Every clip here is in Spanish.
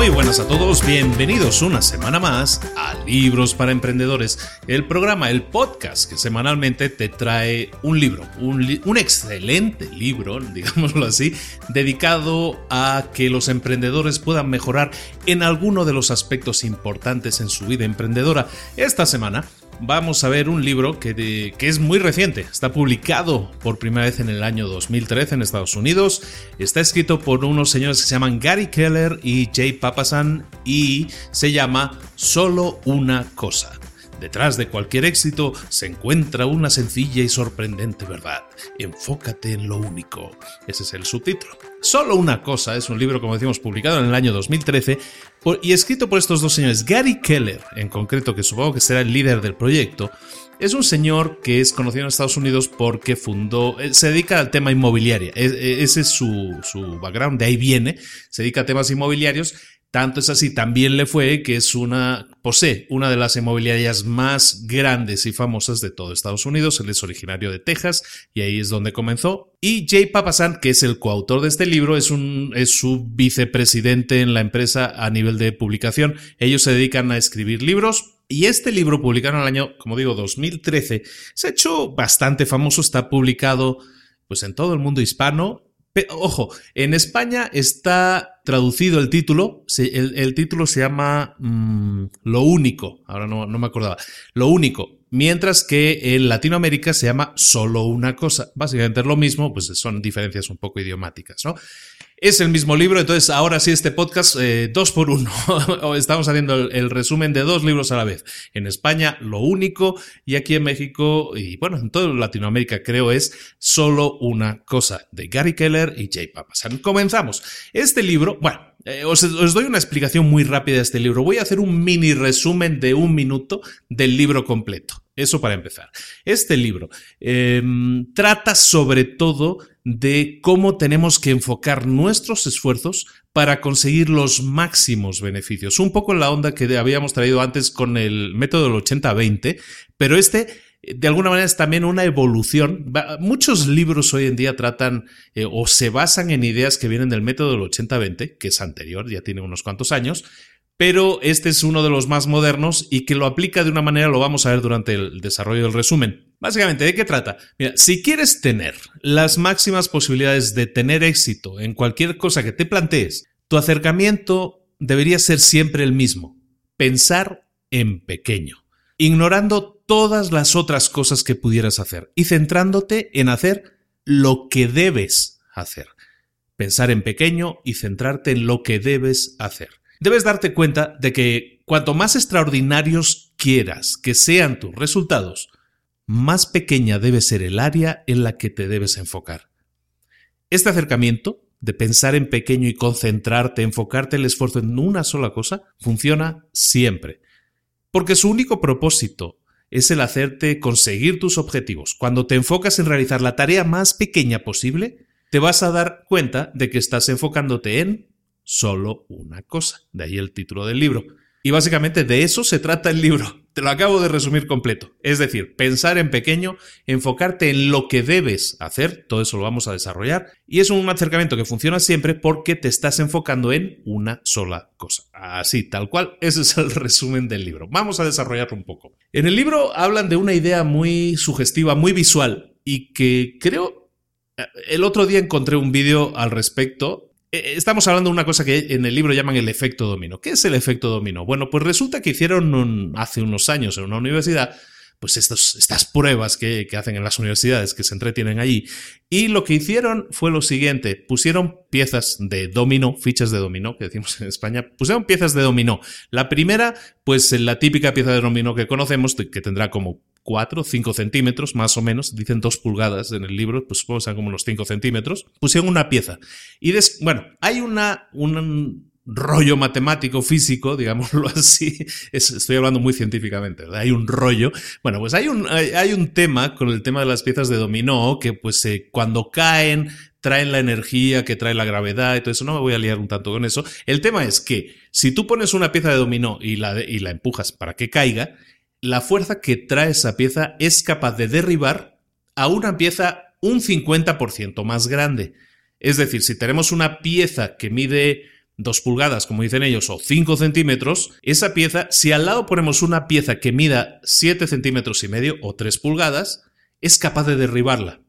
Muy buenas a todos, bienvenidos una semana más a Libros para Emprendedores, el programa, el podcast que semanalmente te trae un libro, un, excelente libro, digámoslo así, dedicado a que los emprendedores puedan mejorar en alguno de los aspectos importantes en su vida emprendedora. Esta semana vamos a ver un libro que, que, es muy reciente. Está publicado por primera vez en el año 2013 en Estados Unidos. Está escrito por unos señores que se llaman Gary Keller y Jay Papasan y se llama Solo una cosa. Detrás de cualquier éxito se encuentra una sencilla y sorprendente verdad. Enfócate en lo único. Ese es el subtítulo. Solo una cosa es un libro, como decimos, publicado en el año 2013 y escrito por estos dos señores. Gary Keller, en concreto, que supongo que será el líder del proyecto, es un señor que es conocido en Estados Unidos porque fundó, eh, se dedica al tema inmobiliario. E, e, ese es su, su background, de ahí viene. Se dedica a temas inmobiliarios tanto es así, también le fue que es una, posee una de las inmobiliarias más grandes y famosas de todo Estados Unidos. Él es originario de Texas y ahí es donde comenzó. Y Jay Papasan, que es el coautor de este libro, es, un, su vicepresidente en la empresa a nivel de publicación. Ellos se dedican a escribir libros, y este libro, publicado en el año, como digo, 2013, se ha hecho bastante famoso, está publicado pues en todo el mundo hispano ojo, en España está traducido el título. El, título se llama mm, Lo único. Ahora no, no, me acordaba. Lo único. Mientras que en Latinoamérica se llama solo una cosa. Básicamente es lo mismo, pues son diferencias un poco idiomáticas, ¿no? Es el mismo libro, entonces ahora sí este podcast eh, dos por uno. Estamos haciendo el, resumen de dos libros a la vez. En España lo único y aquí en México y bueno, en toda Latinoamérica creo es solo una cosa de Gary Keller y Jay Papasan. Comenzamos. Este libro, bueno, eh, os, doy una explicación muy rápida de este libro. Voy a hacer un mini resumen de un minuto del libro completo. Eso para empezar. Este libro em, trata sobre todo de cómo tenemos que enfocar nuestros esfuerzos para conseguir los máximos beneficios. Un poco en la onda que habíamos traído antes con el método del 80-20, pero este de alguna manera es también una evolución. Muchos libros hoy en día tratan eh, o se basan en ideas que vienen del método del 80-20, que es anterior, ya tiene unos cuantos años, pero este es uno de los más modernos y que lo aplica de una manera, lo vamos a ver durante el desarrollo del resumen. Básicamente, ¿de qué trata? Mira, si quieres tener las máximas posibilidades de tener éxito en cualquier cosa que te plantees, tu acercamiento debería ser siempre el mismo, pensar en pequeño, ignorando todas las otras cosas que pudieras hacer y centrándote en hacer lo que debes hacer. Pensar en pequeño y centrarte en lo que debes hacer debes darte cuenta de que cuanto más extraordinarios quieras que sean tus resultados, más pequeña debe ser el área en la que te debes enfocar. Este acercamiento, de pensar en pequeño y concentrarte, enfocarte el esfuerzo en una sola cosa, funciona siempre. Porque su único propósito es el hacerte conseguir tus objetivos. Cuando te enfocas en realizar la tarea más pequeña posible, te vas a dar cuenta de que estás enfocándote en solo una cosa. De ahí el título del libro. Y básicamente de eso se trata el libro. Te lo acabo de resumir completo. Es decir, pensar en pequeño, enfocarte en lo que debes hacer, todo eso lo vamos a desarrollar. Y es un acercamiento que funciona siempre porque te estás enfocando en una sola cosa. Así, tal cual, ese es el resumen del libro. Vamos a desarrollarlo un poco. En el libro hablan de una idea muy sugestiva, muy visual, y que creo... Eh, el otro día encontré un vídeo al respecto estamos hablando de una cosa que en el libro llaman el efecto dominó. ¿Qué es el efecto dominó? Bueno, pues resulta que hicieron hace unos años en una universidad pues estas pruebas que, que, hacen en las universidades, que se entretienen allí. Y lo que hicieron fue lo siguiente, pusieron piezas de dominó, fichas de dominó, que decimos en España, pusieron piezas de dominó. La primera, pues la típica pieza de dominó que conocemos, que tendrá como 4, 5 centímetros, más o menos, dicen 2 pulgadas en el libro, pues supongo que sean como unos 5 centímetros, pusieron una pieza. Y bueno, hay una, un rollo matemático, físico, digámoslo así, estoy hablando muy científicamente. Hay un rollo. Bueno, pues hay un, hay, un tema con el tema de las piezas de dominó que pues eh, cuando caen traen la energía que trae la gravedad y todo eso. No me voy a liar un tanto con eso. El tema es que si tú pones una pieza de dominó y la, y la empujas para que caiga, la fuerza que trae esa pieza es capaz de derribar a una pieza un 50% más grande. Es decir, si tenemos una pieza que mide 2 pulgadas, como dicen ellos, o 5 centímetros, esa pieza, si al lado ponemos una pieza que mida 7 centímetros y medio o 3 pulgadas, es capaz de derribarla.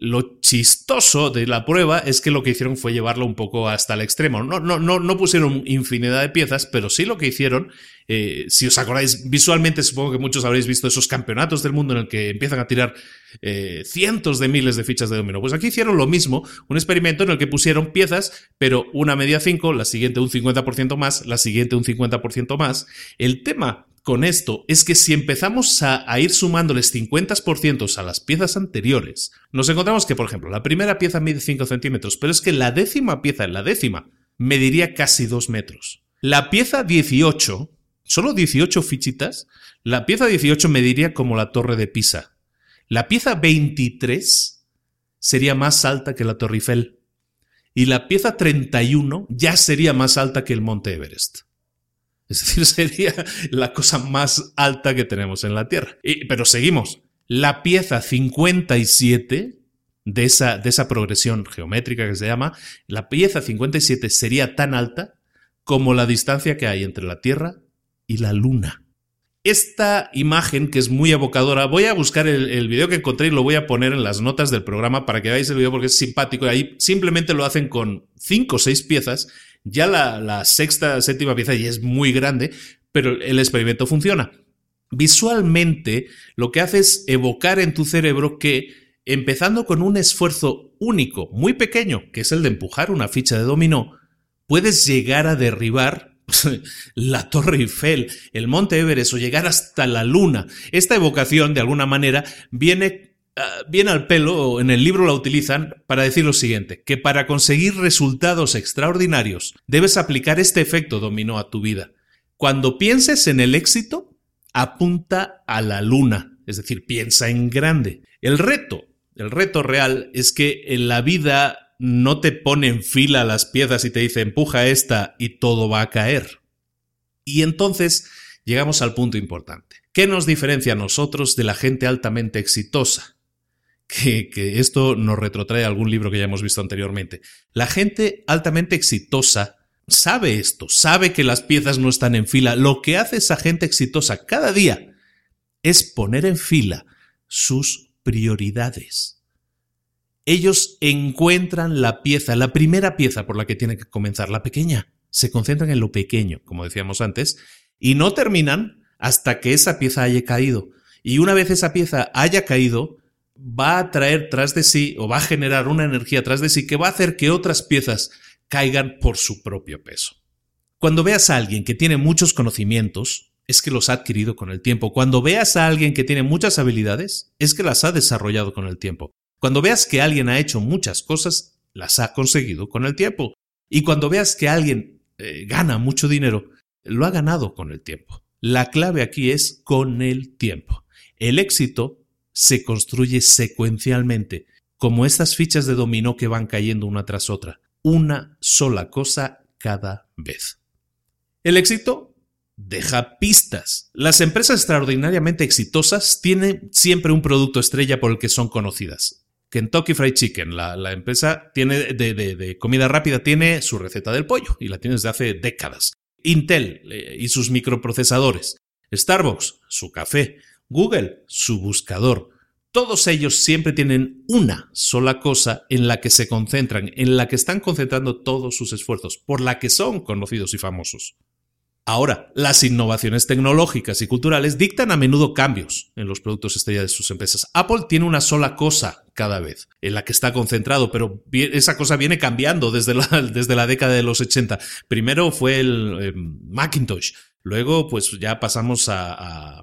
Lo chistoso de la prueba es que lo que hicieron fue llevarlo un poco hasta el extremo. No, no, no, pusieron infinidad de piezas, pero sí lo que hicieron, eh, si os acordáis visualmente, supongo que muchos habréis visto esos campeonatos del mundo en el que empiezan a tirar eh, cientos de miles de fichas de dominó. Pues aquí hicieron lo mismo, un experimento en el que pusieron piezas, pero una media 5, la siguiente un 50% más, la siguiente un 50% más. El tema con esto es que si empezamos a, ir sumándoles 50% a las piezas anteriores, nos encontramos que, por ejemplo, la primera pieza mide 5 centímetros, pero es que la décima pieza, la décima, mediría casi 2 metros. La pieza 18, solo 18 fichitas, la pieza 18 mediría como la torre de Pisa. La pieza 23 sería más alta que la Torre Eiffel. Y la pieza 31 ya sería más alta que el Monte Everest. Es decir, sería la cosa más alta que tenemos en la Tierra. pero seguimos. La pieza 57 de esa, de esa progresión geométrica que se llama, la pieza 57 sería tan alta como la distancia que hay entre la Tierra y la Luna. Esta imagen, que es muy evocadora, voy a buscar el, el, video que encontré y lo voy a poner en las notas del programa para que veáis el video porque es simpático. Ahí simplemente lo hacen con cinco o seis piezas ya la, sexta, séptima pieza ya es muy grande, pero el experimento funciona. visualmente lo que hace es evocar en tu cerebro que, empezando con un esfuerzo único, muy pequeño, que es el de empujar una ficha de dominó, puedes llegar a derribar la Torre Eiffel, el Monte Everest o llegar hasta la Luna. Esta evocación, de alguna manera, viene, ah, viene al pelo, en el libro la utilizan para decir lo siguiente, que para conseguir resultados extraordinarios debes aplicar este efecto dominó a tu vida. Cuando pienses en el éxito, apunta a la luna, es decir, piensa en grande. El reto, el reto real es que en la vida no te pone en fila las piezas y te dice empuja esta y todo va a caer. Y entonces llegamos al punto importante. ¿Qué nos diferencia a nosotros de la gente altamente exitosa? Que, esto nos retrotrae algún libro que ya hemos visto anteriormente. La gente altamente exitosa sabe esto, sabe que las piezas no están en fila. Lo que hace esa gente exitosa cada día es poner en fila sus prioridades. Ellos encuentran la pieza, la primera pieza por la que tienen que comenzar, la pequeña. Se concentran en lo pequeño, como decíamos antes, y no terminan hasta que esa pieza haya caído. Y una vez esa pieza haya caído, va a traer tras de sí o va a generar una energía tras de sí que va a hacer que otras piezas caigan por su propio peso. Cuando veas a alguien que tiene muchos conocimientos, es que los ha adquirido con el tiempo. Cuando veas a alguien que tiene muchas habilidades, es que las ha desarrollado con el tiempo. Cuando veas que alguien ha hecho muchas cosas, las ha conseguido con el tiempo. Y cuando veas que alguien eh, gana mucho dinero, lo ha ganado con el tiempo. La clave aquí es con el tiempo. El éxito se construye secuencialmente, como estas fichas de dominó que van cayendo una tras otra una sola cosa cada vez. El éxito deja pistas. Las empresas extraordinariamente exitosas tienen siempre un producto estrella por el que son conocidas. Kentucky Fried Chicken, la, empresa tiene de, comida rápida, tiene su receta del pollo y la tiene desde hace décadas. Intel eh, y sus microprocesadores. Starbucks, su café. Google, su buscador todos ellos siempre tienen una sola cosa en la que se concentran, en la que están concentrando todos sus esfuerzos, por la que son conocidos y famosos. Ahora, las innovaciones tecnológicas y culturales dictan a menudo cambios en los productos estrella de sus empresas. Apple tiene una sola cosa cada vez en la que está concentrado, pero esa cosa viene cambiando desde la, desde la década de los 80. Primero fue el eh, Macintosh, luego pues ya pasamos a a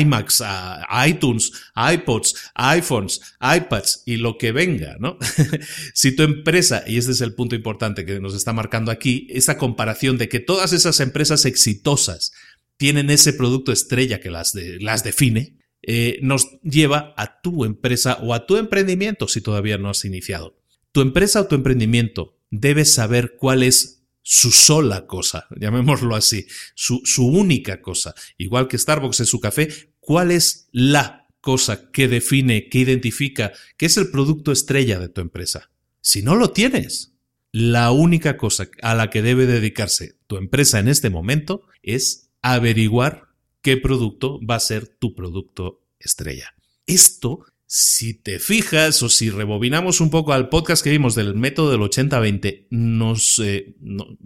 iMacs, a iTunes, iPods, iPhones, iPads y lo que venga, ¿no? si tu empresa, y este es el punto importante que nos está marcando aquí, esa comparación de que todas esas empresas exitosas tienen ese producto estrella que las, las define, eh, nos lleva a tu empresa o a tu emprendimiento si todavía no has iniciado. Tu empresa o tu emprendimiento debes saber cuál es su sola cosa, llamémoslo así, su, su única cosa. Igual que Starbucks es su café, ¿cuál es la cosa que define, que identifica, que es el producto estrella de tu empresa? Si no lo tienes, la única cosa a la que debe dedicarse tu empresa en este momento es averiguar qué producto va a ser tu producto estrella. Esto si te fijas o si rebobinamos un poco al podcast que vimos del método del 80-20, nos eh,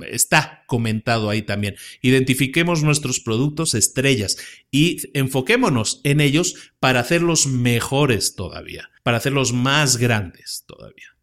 está comentado ahí también. Identifiquemos nuestros productos estrellas y enfoquémonos en ellos para hacerlos mejores todavía, para hacerlos más grandes todavía.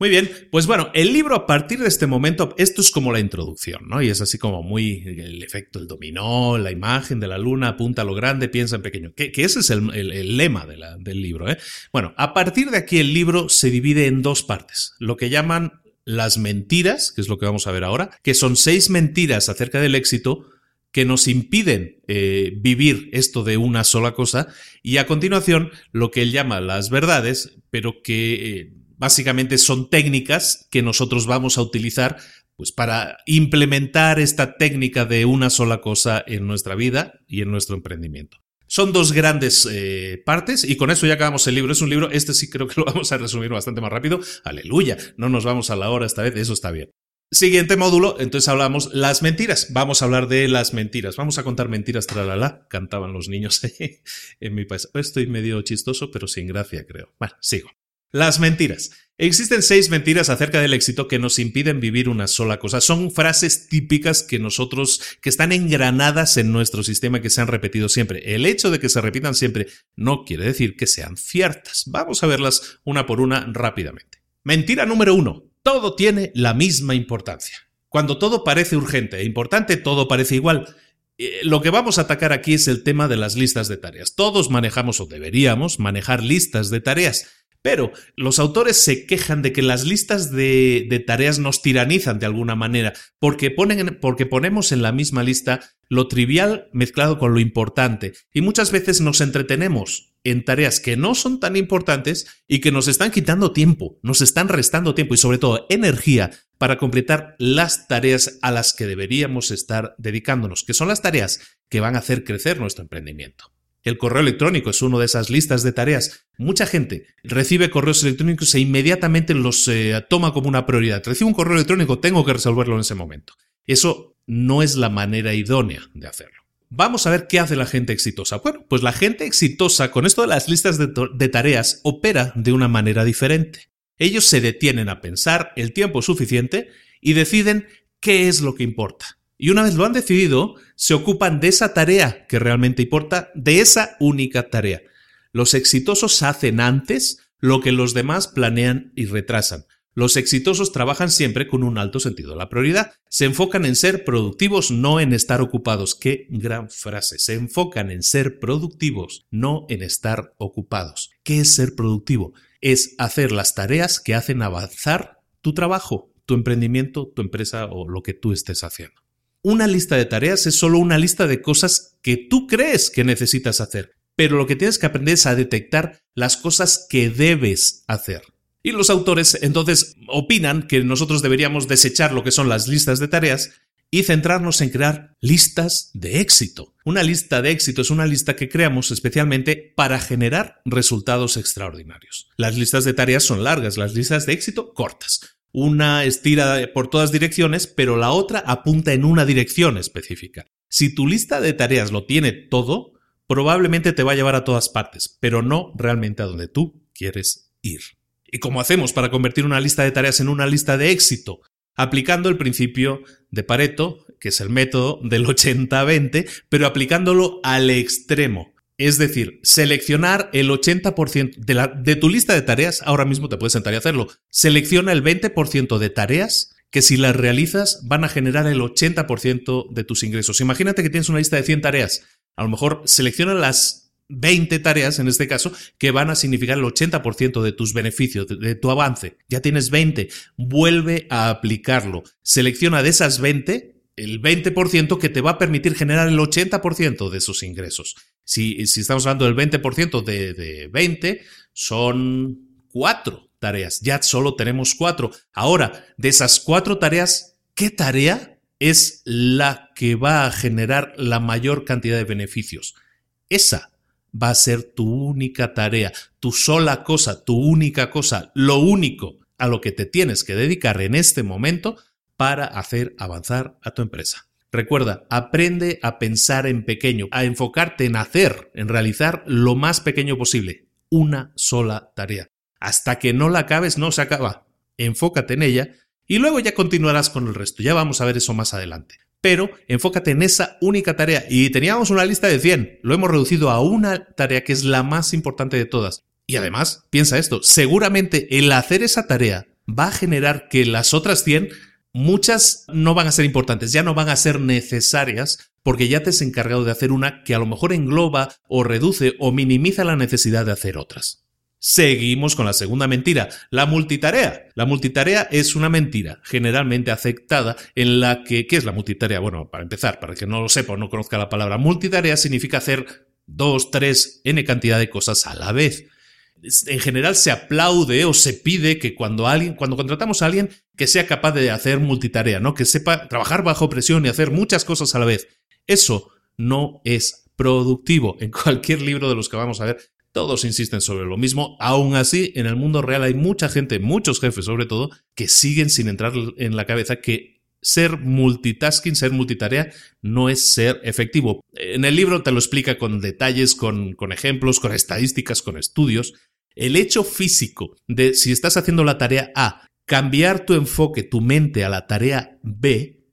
Muy bien, pues bueno, el libro a partir de este momento, esto es como la introducción, ¿no? Y es así como muy el efecto, el dominó, la imagen de la luna, apunta a lo grande, piensa en pequeño, que, ese es el, lema del libro, ¿eh? Bueno, a partir de aquí el libro se divide en dos partes, lo que llaman las mentiras, que es lo que vamos a ver ahora, que son seis mentiras acerca del éxito que nos impiden eh, vivir esto de una sola cosa, y a continuación lo que él llama las verdades, pero que... Eh, básicamente son técnicas que nosotros vamos a utilizar pues para implementar esta técnica de una sola cosa en nuestra vida y en nuestro emprendimiento. Son dos grandes eh, partes y con eso ya acabamos el libro. Es un libro, este sí creo que lo vamos a resumir bastante más rápido. Aleluya, no nos vamos a la hora esta vez, eso está bien. Siguiente módulo, entonces hablamos las mentiras. Vamos a hablar de las mentiras. Vamos a contar mentiras, tralala, cantaban los niños en mi país. Estoy medio chistoso, pero sin gracia, creo. Bueno, sigo. Las mentiras. Existen seis mentiras acerca del éxito que nos impiden vivir una sola cosa. Son frases típicas que nosotros, que están engranadas en nuestro sistema, que se han repetido siempre. El hecho de que se repitan siempre no quiere decir que sean ciertas. Vamos a verlas una por una rápidamente. Mentira número uno. Todo tiene la misma importancia. Cuando todo parece urgente e importante, todo parece igual. Eh, lo que vamos a atacar aquí es el tema de las listas de tareas. Todos manejamos o deberíamos manejar listas de tareas. Pero los autores se quejan de que las listas de, tareas nos tiranizan de alguna manera, porque, ponen, porque ponemos en la misma lista lo trivial mezclado con lo importante, y muchas veces nos entretenemos en tareas que no son tan importantes y que nos están quitando tiempo, nos están restando tiempo y sobre todo energía para completar las tareas a las que deberíamos estar dedicándonos, que son las tareas que van a hacer crecer nuestro emprendimiento. El correo electrónico es uno de esas listas de tareas. Mucha gente recibe correos electrónicos e inmediatamente los eh, toma como una prioridad. Recibo un correo electrónico, tengo que resolverlo en ese momento. Eso no es la manera idónea de hacerlo. Vamos a ver qué hace la gente exitosa. Bueno, pues la gente exitosa con esto de las listas de, de tareas opera de una manera diferente. Ellos se detienen a pensar el tiempo suficiente y deciden qué es lo que importa. Y una vez lo han decidido, se ocupan de esa tarea que realmente importa, de esa única tarea. Los exitosos hacen antes lo que los demás planean y retrasan. Los exitosos trabajan siempre con un alto sentido de la prioridad. Se enfocan en ser productivos, no en estar ocupados. Qué gran frase. Se enfocan en ser productivos, no en estar ocupados. ¿Qué es ser productivo? Es hacer las tareas que hacen avanzar tu trabajo, tu emprendimiento, tu empresa o lo que tú estés haciendo. Una lista de tareas es solo una lista de cosas que tú crees que necesitas hacer, pero lo que tienes que aprender es a detectar las cosas que debes hacer. Y los autores entonces opinan que nosotros deberíamos desechar lo que son las listas de tareas y centrarnos en crear listas de éxito. Una lista de éxito es una lista que creamos especialmente para generar resultados extraordinarios. Las listas de tareas son largas, las listas de éxito cortas. Una estira por todas direcciones, pero la otra apunta en una dirección específica. Si tu lista de tareas lo tiene todo, probablemente te va a llevar a todas partes, pero no realmente a donde tú quieres ir. ¿Y cómo hacemos para convertir una lista de tareas en una lista de éxito? Aplicando el principio de Pareto, que es el método del 80-20, pero aplicándolo al extremo. Es decir, seleccionar el 80% de, tu lista de tareas, ahora mismo te puedes sentar y hacerlo. Selecciona el 20% de tareas que si las realizas van a generar el 80% de tus ingresos. Imagínate que tienes una lista de 100 tareas. A lo mejor selecciona las 20 tareas, en este caso, que van a significar el 80% de tus beneficios, de, tu avance. Ya tienes 20. Vuelve a aplicarlo. Selecciona de esas 20 el 20% que te va a permitir generar el 80% de esos ingresos. Si, estamos hablando del 20% de, de 20, son cuatro tareas. Ya solo tenemos cuatro. Ahora, de esas cuatro tareas, ¿qué tarea es la que va a generar la mayor cantidad de beneficios? Esa va a ser tu única tarea, tu sola cosa, tu única cosa, lo único a lo que te tienes que dedicar en este momento para hacer avanzar a tu empresa. Recuerda, aprende a pensar en pequeño, a enfocarte en hacer, en realizar lo más pequeño posible, una sola tarea. Hasta que no la acabes, no se acaba. Enfócate en ella y luego ya continuarás con el resto. Ya vamos a ver eso más adelante. Pero enfócate en esa única tarea. Y teníamos una lista de 100. Lo hemos reducido a una tarea que es la más importante de todas. Y además, piensa esto, seguramente el hacer esa tarea va a generar que las otras 100 muchas no van a ser importantes, ya no van a ser necesarias porque ya te has encargado de hacer una que a lo mejor engloba o reduce o minimiza la necesidad de hacer otras. Seguimos con la segunda mentira, la multitarea. La multitarea es una mentira generalmente aceptada en la que, ¿qué es la multitarea? Bueno, para empezar, para el que no lo sepa o no conozca la palabra, multitarea significa hacer dos, tres, n cantidad de cosas a la vez en general se aplaude o se pide que cuando alguien, cuando contratamos a alguien que sea capaz de hacer multitarea, ¿no? Que sepa trabajar bajo presión y hacer muchas cosas a la vez. Eso no es productivo. En cualquier libro de los que vamos a ver, todos insisten sobre lo mismo. Aún así, en el mundo real hay mucha gente, muchos jefes sobre todo, que siguen sin entrar en la cabeza que ser multitasking, ser multitarea, no es ser efectivo. En el libro te lo explica con detalles, con, con ejemplos, con estadísticas, con estudios, El hecho físico de si estás haciendo la tarea A, cambiar tu enfoque, tu mente a la tarea B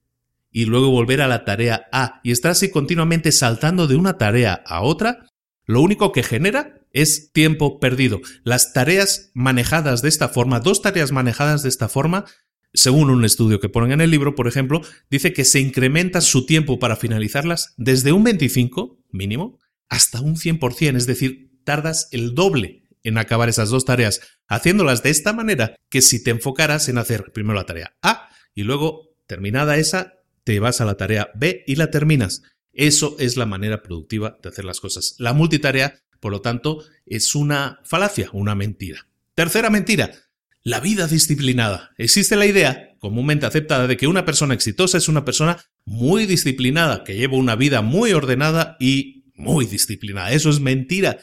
y luego volver a la tarea A y estar así continuamente saltando de una tarea a otra, lo único que genera es tiempo perdido. Las tareas manejadas de esta forma, dos tareas manejadas de esta forma, según un estudio que ponen en el libro, por ejemplo, dice que se incrementa su tiempo para finalizarlas desde un 25 mínimo hasta un 100%, es decir, tardas el doble en acabar esas dos tareas, haciéndolas de esta manera que si te enfocaras en hacer primero la tarea A y luego, terminada esa, te vas a la tarea B y la terminas. Eso es la manera productiva de hacer las cosas. La multitarea, por lo tanto, es una falacia, una mentira. Tercera mentira, la vida disciplinada. Existe la idea, comúnmente aceptada, de que una persona exitosa es una persona muy disciplinada, que lleva una vida muy ordenada y muy disciplinada. Eso es mentira.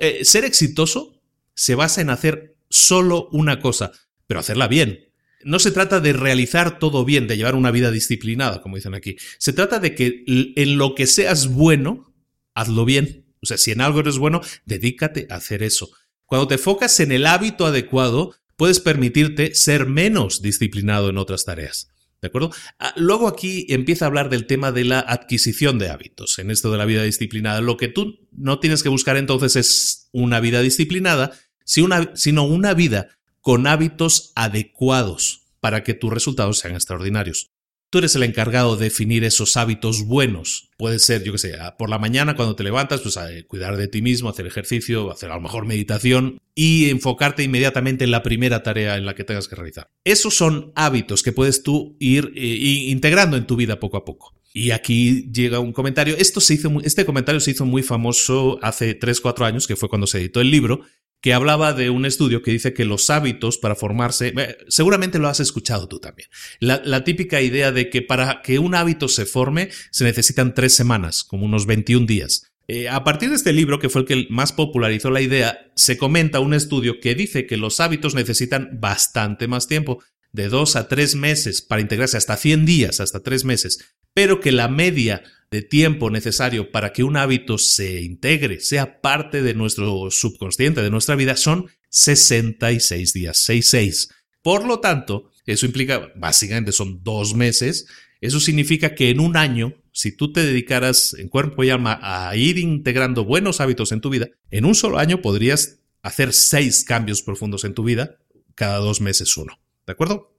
Eh, ser exitoso se basa en hacer solo una cosa, pero hacerla bien. No se trata de realizar todo bien, de llevar una vida disciplinada, como dicen aquí. Se trata de que en lo que seas bueno, hazlo bien. O sea, si en algo eres bueno, dedícate a hacer eso. Cuando te enfocas en el hábito adecuado, puedes permitirte ser menos disciplinado en otras tareas. ¿De acuerdo? Ah, luego aquí empieza a hablar del tema de la adquisición de hábitos, en esto de la vida disciplinada. Lo que tú no tienes que buscar entonces es una vida disciplinada, sino una vida con hábitos adecuados para que tus resultados sean extraordinarios. Tú eres el encargado de definir esos hábitos buenos. Puede ser, yo que sé, por la mañana cuando te levantas, pues cuidar de ti mismo, hacer ejercicio, hacer a lo mejor meditación y enfocarte inmediatamente en la primera tarea en la que tengas que realizar. Esos son hábitos que puedes tú ir eh, integrando en tu vida poco a poco. Y aquí llega un comentario. Esto se hizo, este comentario se hizo muy famoso hace 3-4 años, que fue cuando se editó el libro, que hablaba de un estudio que dice que los hábitos para formarse, seguramente lo has escuchado tú también, la, típica idea de que para que un hábito se forme se necesitan tres semanas, como unos 21 días. Eh, a partir de este libro, que fue el que más popularizó la idea, se comenta un estudio que dice que los hábitos necesitan bastante más tiempo, de dos a tres meses para integrarse, hasta 100 días, hasta tres meses, pero que la media de tiempo necesario para que un hábito se integre, sea parte de nuestro subconsciente, de nuestra vida, son 66 días, 66. Por lo tanto, eso implica, básicamente son dos meses, eso significa que en un año, si tú te dedicaras en cuerpo y alma a ir integrando buenos hábitos en tu vida, en un solo año podrías hacer seis cambios profundos en tu vida, cada dos meses uno. ¿De acuerdo?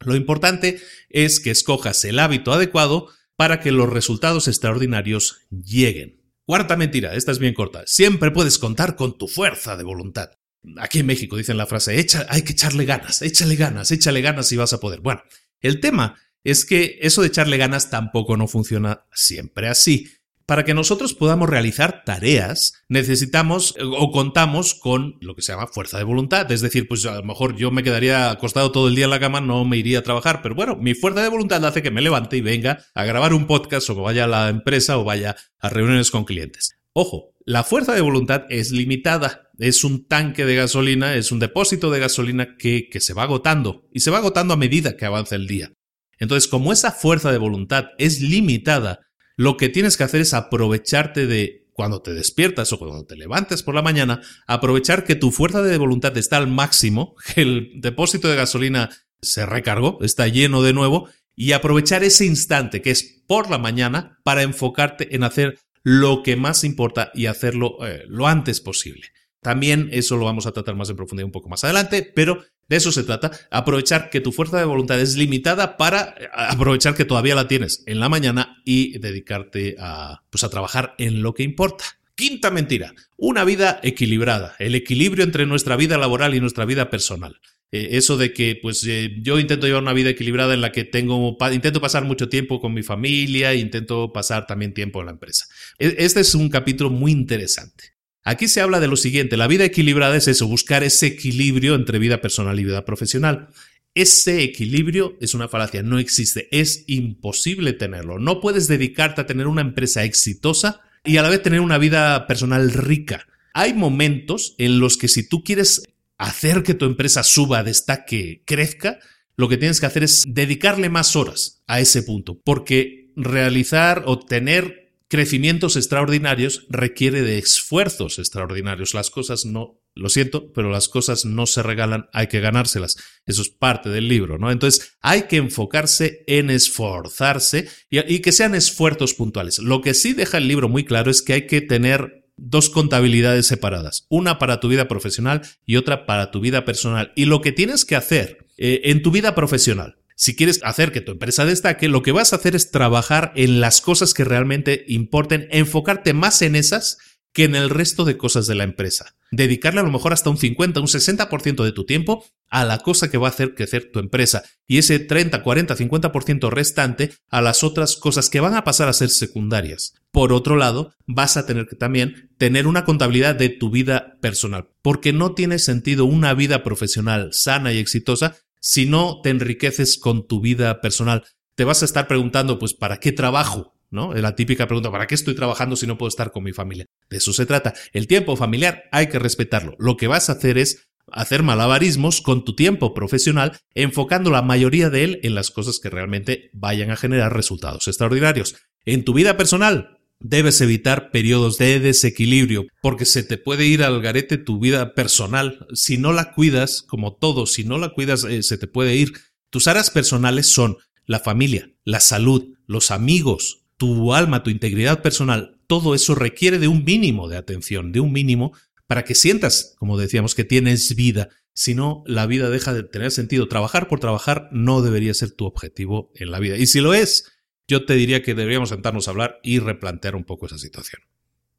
Lo importante es que escojas el hábito adecuado para que los resultados extraordinarios lleguen. Cuarta mentira, esta es bien corta. Siempre puedes contar con tu fuerza de voluntad. Aquí en México dicen la frase, Echa, hay que echarle ganas, échale ganas, échale ganas y vas a poder. Bueno, el tema es que eso de echarle ganas tampoco no funciona siempre así para que nosotros podamos realizar tareas, necesitamos eh, o contamos con lo que se llama fuerza de voluntad. Es decir, pues a lo mejor yo me quedaría acostado todo el día en la cama, no me iría a trabajar, pero bueno, mi fuerza de voluntad hace que me levante y venga a grabar un podcast o vaya a la empresa o vaya a reuniones con clientes. Ojo, la fuerza de voluntad es limitada, es un tanque de gasolina, es un depósito de gasolina que, que se va agotando y se va agotando a medida que avanza el día. Entonces, como esa fuerza de voluntad es limitada, lo que tienes que hacer es aprovecharte de cuando te despiertas o cuando te levantes por la mañana, aprovechar que tu fuerza de voluntad está al máximo, que el depósito de gasolina se recargó, está lleno de nuevo, y aprovechar ese instante que es por la mañana para enfocarte en hacer lo que más importa y hacerlo eh, lo antes posible. También eso lo vamos a tratar más en profundidad un poco más adelante, pero de eso se trata, aprovechar que tu fuerza de voluntad es limitada para eh, aprovechar que todavía la tienes en la mañana y dedicarte a, pues a trabajar en lo que importa. Quinta mentira, una vida equilibrada, el equilibrio entre nuestra vida laboral y nuestra vida personal. Eh, eso de que pues eh, yo intento llevar una vida equilibrada en la que tengo intento pasar mucho tiempo con mi familia, intento pasar también tiempo en la empresa. E, este es un capítulo muy interesante. Aquí se habla de lo siguiente, la vida equilibrada es eso, buscar ese equilibrio entre vida personal y vida profesional. Ese equilibrio es una falacia, no existe, es imposible tenerlo. No puedes dedicarte a tener una empresa exitosa y a la vez tener una vida personal rica. Hay momentos en los que si tú quieres hacer que tu empresa suba, destaque, crezca, lo que tienes que hacer es dedicarle más horas a ese punto, porque realizar o tener crecimientos extraordinarios requiere de esfuerzos extraordinarios. Las cosas no, lo siento, pero las cosas no se regalan, hay que ganárselas. Eso es parte del libro, ¿no? Entonces hay que enfocarse en esforzarse y, que sean esfuerzos puntuales. Lo que sí deja el libro muy claro es que hay que tener dos contabilidades separadas, una para tu vida profesional y otra para tu vida personal. Y lo que tienes que hacer eh, en tu vida profesional, si quieres hacer que tu empresa destaque, lo que vas a hacer es trabajar en las cosas que realmente importen, enfocarte más en esas que en el resto de cosas de la empresa. Dedicarle a lo mejor hasta un 50, un 60% de tu tiempo a la cosa que va a hacer crecer tu empresa y ese 30, 40, 50% restante a las otras cosas que van a pasar a ser secundarias. Por otro lado, vas a tener que también tener una contabilidad de tu vida personal, porque no tiene sentido una vida profesional sana y exitosa si no te enriqueces con tu vida personal. Te vas a estar preguntando, pues, ¿para qué trabajo? ¿no? La típica pregunta, ¿para qué estoy trabajando si no puedo estar con mi familia? De eso se trata. El tiempo familiar hay que respetarlo. Lo que vas a hacer es hacer malabarismos con tu tiempo profesional, enfocando la mayoría de él en las cosas que realmente vayan a generar resultados extraordinarios. En tu vida personal, debes evitar periodos de desequilibrio, porque se te puede ir al garete tu vida personal. Si no la cuidas, como todo, si no la cuidas, eh, se te puede ir. Tus áreas personales son la familia, la salud, los amigos, tu alma, tu integridad personal, todo eso requiere de un mínimo de atención, de un mínimo para que sientas, como decíamos, que tienes vida. Si no, la vida deja de tener sentido. Trabajar por trabajar no debería ser tu objetivo en la vida. Y si lo es, yo te diría que deberíamos sentarnos a hablar y replantear un poco esa situación.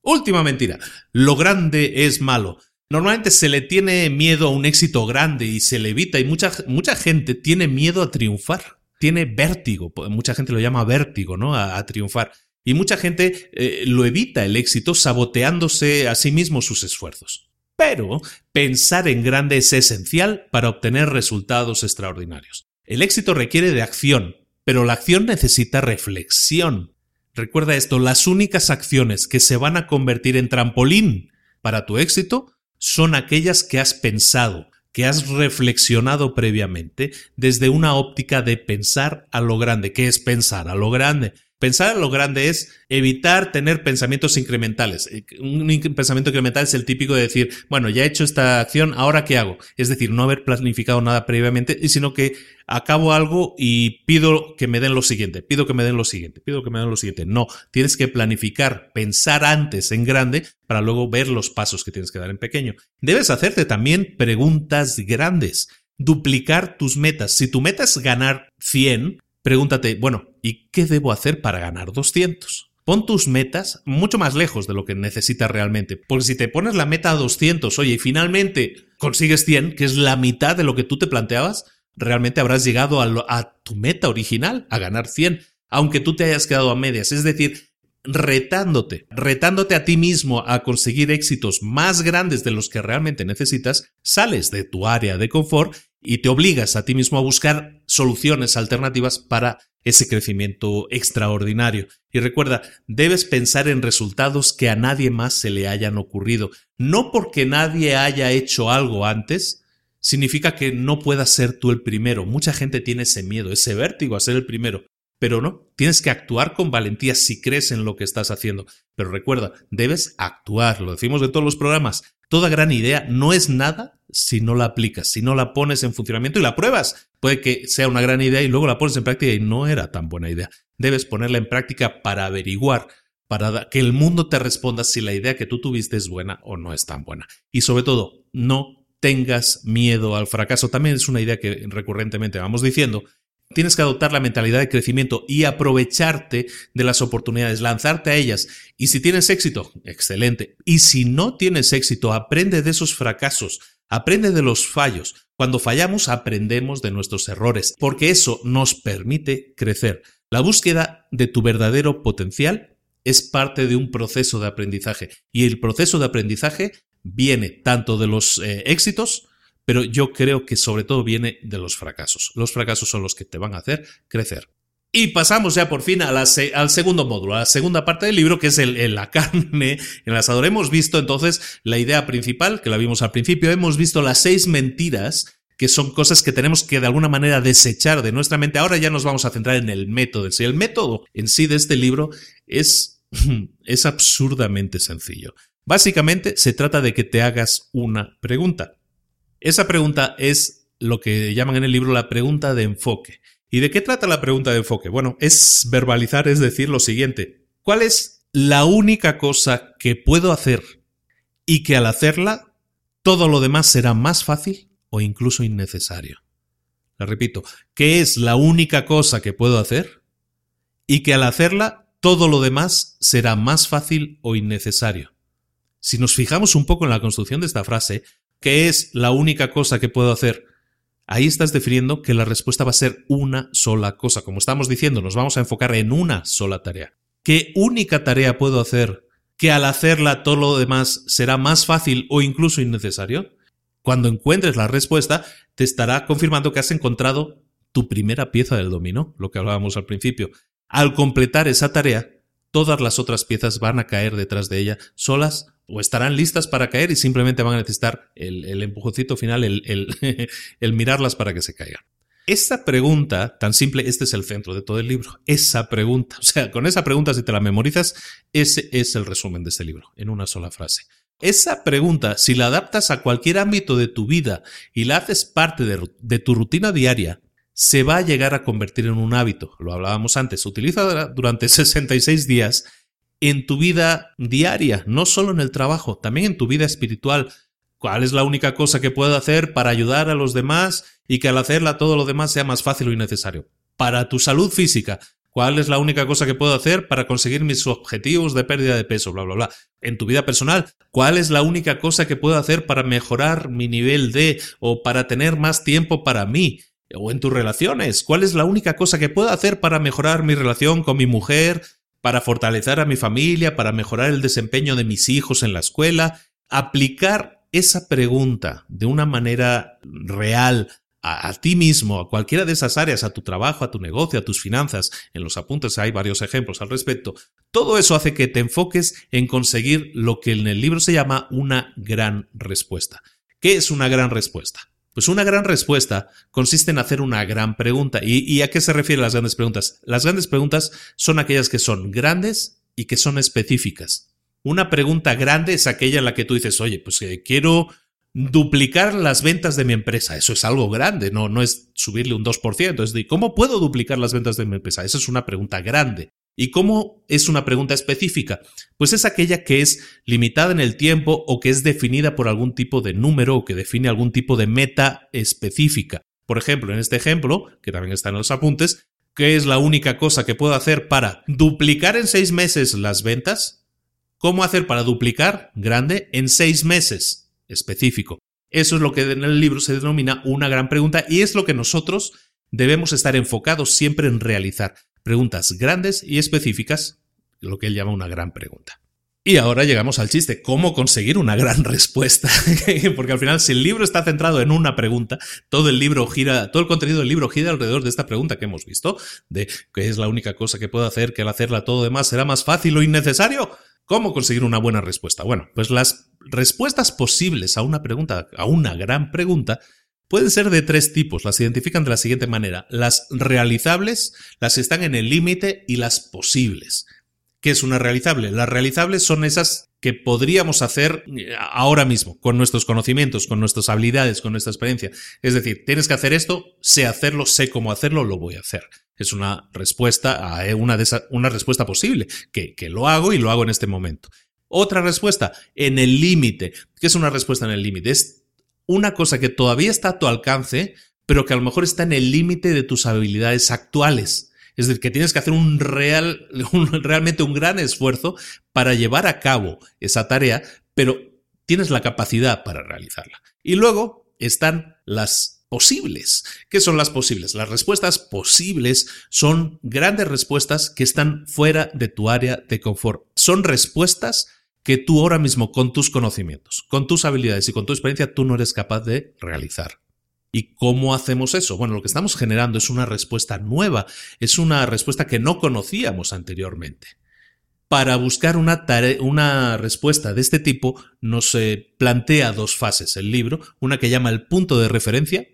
Última mentira. Lo grande es malo. Normalmente se le tiene miedo a un éxito grande y se le evita y mucha, mucha gente tiene miedo a triunfar tiene vértigo, mucha gente lo llama vértigo, ¿no? A, triunfar. Y mucha gente eh, lo evita el éxito saboteándose a sí mismo sus esfuerzos. Pero pensar en grande es esencial para obtener resultados extraordinarios. El éxito requiere de acción, pero la acción necesita reflexión. Recuerda esto, las únicas acciones que se van a convertir en trampolín para tu éxito son aquellas que has pensado, que has reflexionado previamente desde una óptica de pensar a lo grande. ¿Qué es pensar a lo grande? Pensar lo grande es evitar tener pensamientos incrementales. Eh, un pensamiento incremental es el típico de decir, bueno, ya he hecho esta acción, ¿ahora qué hago? Es decir, no haber planificado nada previamente, sino que acabo algo y pido que me den lo siguiente, pido que me den lo siguiente, pido que me den lo siguiente. No, tienes que planificar, pensar antes en grande para luego ver los pasos que tienes que dar en pequeño. Debes hacerte también preguntas grandes duplicar tus metas. Si tu meta es ganar 100, Pregúntate, bueno, ¿y qué debo hacer para ganar 200? Pon tus metas mucho más lejos de lo que necesitas realmente. Porque si te pones la meta a 200, oye, y finalmente consigues 100, que es la mitad de lo que tú te planteabas, realmente habrás llegado a, a tu meta original, a ganar 100, aunque tú te hayas quedado a medias. Es decir, retándote, retándote a ti mismo a conseguir éxitos más grandes de los que realmente necesitas, sales de tu área de confort y te obligas a ti mismo a buscar soluciones alternativas para ese crecimiento extraordinario. Y recuerda, debes pensar en resultados que a nadie más se le hayan ocurrido. No porque nadie haya hecho algo antes, significa que no puedas ser tú el primero. Mucha gente tiene ese miedo, ese vértigo a ser el primero. Pero no, tienes que actuar con valentía si crees en lo que estás haciendo. Pero recuerda, debes actuar, lo decimos de todos los programas. Toda gran idea no es nada si no la aplicas, si no la pones en funcionamiento y la pruebas. Puede que sea una gran idea y luego la pones en práctica y no era tan buena idea. Debes ponerla en práctica para averiguar, para que el mundo te responda si la idea que tú tuviste es buena o no es tan buena. Y sobre todo, no tengas miedo al fracaso. También es una idea que recurrentemente vamos diciendo Tienes que adoptar la mentalidad de crecimiento y aprovecharte de las oportunidades, lanzarte a ellas. Y si tienes éxito, excelente. Y si no tienes éxito, aprende de esos fracasos, aprende de los fallos. Cuando fallamos, aprendemos de nuestros errores, porque eso nos permite crecer. La búsqueda de tu verdadero potencial es parte de un proceso de aprendizaje. Y el proceso de aprendizaje viene tanto de los eh, éxitos pero yo creo que sobre todo viene de los fracasos. Los fracasos son los que te van a hacer crecer. Y pasamos ya por fin al segundo módulo, a la segunda parte del libro, que es el, la carne, el asador. Hemos visto entonces la idea principal, que la vimos al principio, hemos visto las seis mentiras que son cosas que tenemos que de alguna manera desechar de nuestra mente. Ahora ya nos vamos a centrar en el método. El método en sí de este libro es es absurdamente sencillo. Básicamente se trata de que te hagas una pregunta. Esa pregunta es lo que llaman en el libro la pregunta de enfoque. ¿Y de qué trata la pregunta de enfoque? Bueno, es verbalizar, es decir, lo siguiente. ¿Cuál es la única cosa que puedo hacer y que al hacerla todo lo demás será más fácil o incluso innecesario? La repito, ¿qué es la única cosa que puedo hacer y que al hacerla todo lo demás será más fácil o innecesario? Si nos fijamos un poco en la construcción de esta frase, ¿qué es la única cosa que puedo hacer? Ahí estás definiendo que la respuesta va a ser una sola cosa. Como estamos diciendo, nos vamos a enfocar en una sola tarea. ¿Qué única tarea puedo hacer que al hacerla todo lo demás será más fácil o incluso innecesario? Cuando encuentres la respuesta, te estará confirmando que has encontrado tu primera pieza del dominó, lo que hablábamos al principio. Al completar esa tarea, todas las otras piezas van a caer detrás de ella solas o estarán listas para caer y simplemente van a necesitar el, el empujoncito final, el, mirarlas para que se caigan. Esta pregunta, tan simple, este es el centro de todo el libro. Esa pregunta, o sea, con esa pregunta, si te la memorizas, ese es el resumen de este libro, en una sola frase. Esa pregunta, si la adaptas a cualquier ámbito de tu vida y la haces parte de, de tu rutina diaria, se va a llegar a convertir en un hábito. Lo hablábamos antes. Utiliza durante 66 días en tu vida diaria, no solo en el trabajo, también en tu vida espiritual. ¿Cuál es la única cosa que puedo hacer para ayudar a los demás y que al hacerla todo lo demás sea más fácil o innecesario? Para tu salud física, ¿Cuál es la única cosa que puedo hacer para conseguir mis objetivos de pérdida de peso? Bla, bla, bla. En tu vida personal, ¿cuál es la única cosa que puedo hacer para mejorar mi nivel de o para tener más tiempo para mí? O en tus relaciones, ¿cuál es la única cosa que puedo hacer para mejorar mi relación con mi mujer, para fortalecer a mi familia, para mejorar el desempeño de mis hijos en la escuela? Aplicar esa pregunta de una manera real a, ti mismo, a cualquiera de esas áreas, a tu trabajo, a tu negocio, a tus finanzas, en los apuntes hay varios ejemplos al respecto, todo eso hace que te enfoques en conseguir lo que en el libro se llama una gran respuesta. ¿Qué es una gran respuesta? Pues una gran respuesta consiste en hacer una gran pregunta. ¿Y, ¿Y, a qué se refieren las grandes preguntas? Las grandes preguntas son aquellas que son grandes y que son específicas. Una pregunta grande es aquella en la que tú dices, oye, pues eh, quiero duplicar las ventas de mi empresa. Eso es algo grande, no, no es subirle un 2%. Es decir, ¿cómo puedo duplicar las ventas de mi empresa? Esa es una pregunta grande. ¿Y cómo es una pregunta específica? Pues es aquella que es limitada en el tiempo o que es definida por algún tipo de número o que define algún tipo de meta específica. Por ejemplo, en este ejemplo, que también está en los apuntes, ¿qué es la única cosa que puedo hacer para duplicar en seis meses las ventas? ¿Cómo hacer para duplicar grande en seis meses? específico. Eso es lo que en el libro se denomina una gran pregunta y es lo que nosotros debemos estar enfocados siempre en realizar. Preguntas grandes y específicas, lo que él llama una gran pregunta. Y ahora llegamos al chiste, ¿cómo conseguir una gran respuesta? Porque al final, si el libro está centrado en una pregunta, todo el libro gira, todo el contenido del libro gira alrededor de esta pregunta que hemos visto, de qué es la única cosa que puedo hacer, que al hacerla todo demás será más fácil o innecesario. ¿Cómo conseguir una buena respuesta? Bueno, pues las respuestas posibles a una pregunta, a una gran pregunta, pueden ser de tres tipos. Las identifican de la siguiente manera. Las realizables, las que están en el límite y las posibles. ¿Qué es una realizable? Las realizables son esas que podríamos hacer eh, ahora mismo, con nuestros conocimientos, con nuestras habilidades, con nuestra experiencia. Es decir, tienes que hacer esto, sé hacerlo, sé cómo hacerlo, lo voy a hacer. Es una respuesta a eh, una, de una respuesta posible, que, que lo hago y lo hago en este momento. Otra respuesta, en el límite. ¿Qué es una respuesta en el límite? Es una cosa que todavía está a tu alcance, pero que a lo mejor está en el límite de tus habilidades actuales. Es decir, que tienes que hacer un real, realmente un gran esfuerzo para llevar a cabo esa tarea, pero tienes la capacidad para realizarla. Y luego están las posibles. ¿Qué son las posibles? Las respuestas posibles son grandes respuestas que están fuera de tu área de confort. Son respuestas que tú ahora mismo con tus conocimientos, con tus habilidades y con tu experiencia tú no eres capaz de realizar. ¿Y cómo hacemos eso? Bueno, lo que estamos generando es una respuesta nueva, es una respuesta que no conocíamos anteriormente. Para buscar una, una respuesta de este tipo nos eh, plantea dos fases el libro, una que llama el punto de referencia,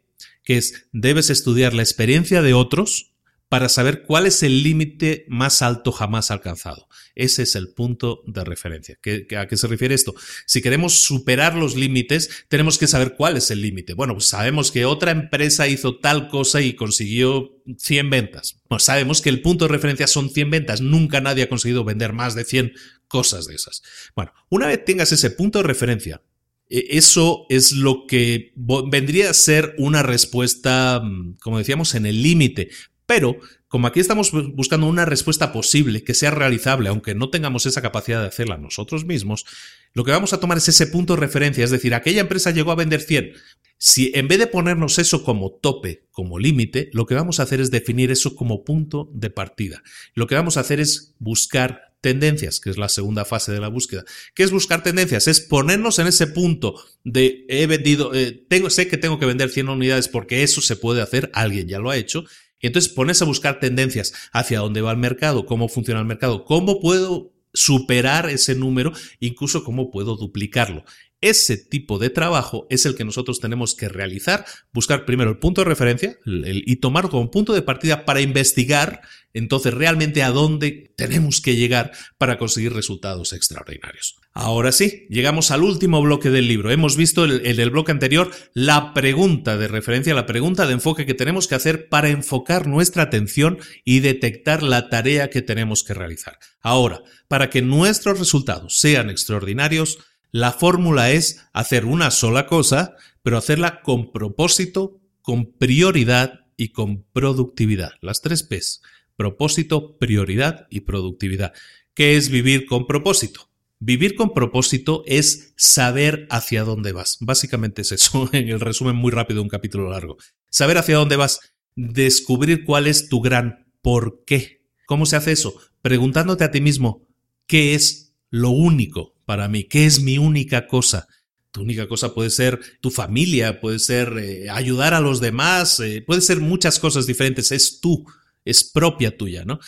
que es debes estudiar la experiencia de otros para saber cuál es el límite más alto jamás alcanzado. Ese es el punto de referencia. ¿A qué se refiere esto? Si queremos superar los límites, tenemos que saber cuál es el límite. Bueno, pues sabemos que otra empresa hizo tal cosa y consiguió 100 ventas. Pues sabemos que el punto de referencia son 100 ventas. Nunca nadie ha conseguido vender más de 100 cosas de esas. Bueno, una vez tengas ese punto de referencia, e, eso es lo que vendría a ser una respuesta, mm, como decíamos, en el límite. Pero, como aquí estamos buscando una respuesta posible, que sea realizable, aunque no tengamos esa capacidad de hacerla nosotros mismos, lo que vamos a tomar es ese punto de referencia, es decir, aquella empresa llegó a vender 100. Si en vez de ponernos eso como tope, como límite, lo que vamos a hacer es definir eso como punto de partida. Lo que vamos a hacer es buscar tendencias, que es la segunda fase de la búsqueda. ¿Qué es buscar tendencias? Es ponernos en ese punto de he vendido, eh, tengo, sé que tengo que vender 100 unidades porque eso se puede hacer, alguien ya lo ha hecho. Y entonces pones a buscar tendencias hacia dónde va el mercado, cómo funciona el mercado, cómo puedo superar ese número, incluso cómo puedo duplicarlo. Ese tipo de trabajo es el que nosotros tenemos que realizar, buscar primero el punto de referencia y tomarlo como punto de partida para investigar entonces realmente a dónde tenemos que llegar para conseguir resultados extraordinarios. Ahora sí, llegamos al último bloque del libro. Hemos visto el, el bloque anterior la pregunta de referencia, la pregunta de enfoque que tenemos que hacer para enfocar nuestra atención y detectar la tarea que tenemos que realizar. Ahora, para que nuestros resultados sean extraordinarios, la fórmula es hacer una sola cosa, pero hacerla con propósito, con prioridad y con productividad. Las tres P's. Propósito, prioridad y productividad. ¿Qué es vivir con propósito? Vivir con propósito es saber hacia dónde vas. Básicamente es eso, en el resumen muy rápido de un capítulo largo. Saber hacia dónde vas, descubrir cuál es tu gran por qué. ¿Cómo se hace eso? Preguntándote a ti mismo, ¿qué es lo único para mí? ¿Qué es mi única cosa? Tu única cosa puede ser tu familia, puede ser eh, ayudar a los demás, eh, puede ser muchas cosas diferentes, es tú, es propia tuya, ¿no?